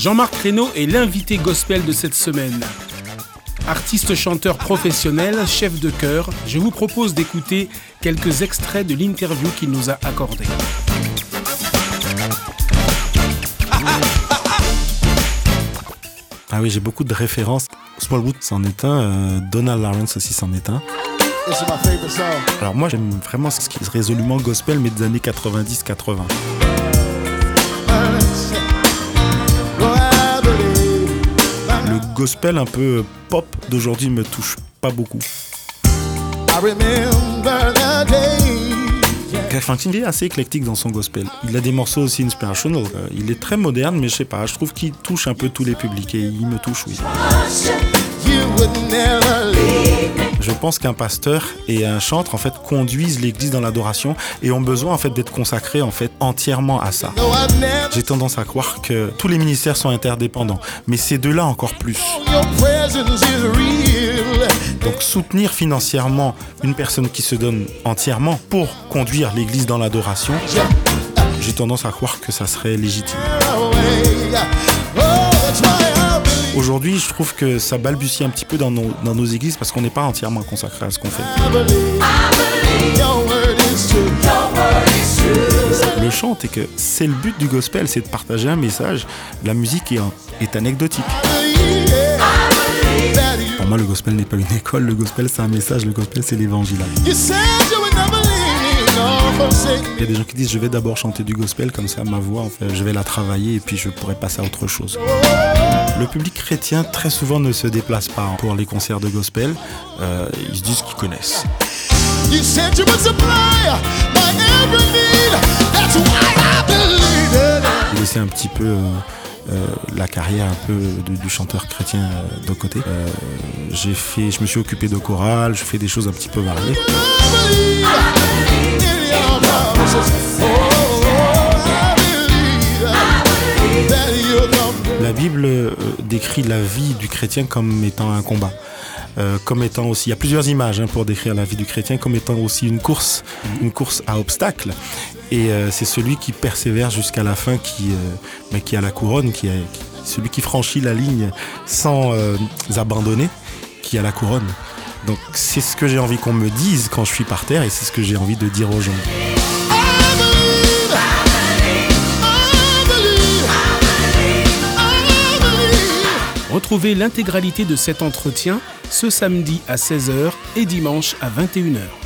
Jean-Marc Reynaud est l'invité gospel de cette semaine. Artiste chanteur professionnel, chef de chœur, je vous propose d'écouter quelques extraits de l'interview qu'il nous a accordée. Ah oui, j'ai beaucoup de références. Smallwood c'en est un, euh, Donald Lawrence aussi c'en est un. Alors moi j'aime vraiment ce qui est résolument gospel mais des années 90-80. Gospel un peu pop d'aujourd'hui me touche pas beaucoup. Kirk Franklin est assez éclectique dans son gospel. Il a des morceaux aussi inspirational. Euh, il est très moderne, mais je sais pas, je trouve qu'il touche un peu tous les publics et il me touche, oui. Je pense qu'un pasteur et un chantre en fait conduisent l'église dans l'adoration et ont besoin en fait d'être consacrés en fait entièrement à ça. J'ai tendance à croire que tous les ministères sont interdépendants, mais ces deux-là encore plus. Donc soutenir financièrement une personne qui se donne entièrement pour conduire l'église dans l'adoration, j'ai tendance à croire que ça serait légitime. Aujourd'hui, je trouve que ça balbutie un petit peu dans nos, églises parce qu'on n'est pas entièrement consacré à ce qu'on fait. Le chant est que c'est le but du gospel, c'est de partager un message. La musique est, anecdotique. Pour moi, le gospel n'est pas une école, le gospel c'est un message, le gospel c'est l'évangile. Il y a des gens qui disent je vais d'abord chanter du gospel, comme ça ma voix, je vais la travailler et puis je pourrai passer à autre chose. Le public chrétien très souvent ne se déplace pas pour les concerts de gospel, euh, ils se disent qu'ils connaissent. Il essaie un petit peu euh, euh, la carrière un peu du chanteur chrétien euh, de côté. J'ai fait, je me suis occupé de chorale, je fais des choses un petit peu variées. Décrit la vie du chrétien comme étant un combat. comme étant aussi, il y a plusieurs images hein, pour décrire la vie du chrétien, comme étant aussi une course, une course à obstacles. Et euh, c'est celui qui persévère jusqu'à la fin qui, euh, qui a la couronne, qui, est celui qui franchit la ligne sans euh, abandonner, qui a la couronne. Donc c'est ce que j'ai envie qu'on me dise quand je suis par terre et c'est ce que j'ai envie de dire aux gens. Retrouvez l'intégralité de cet entretien ce samedi à 16h et dimanche à 21h.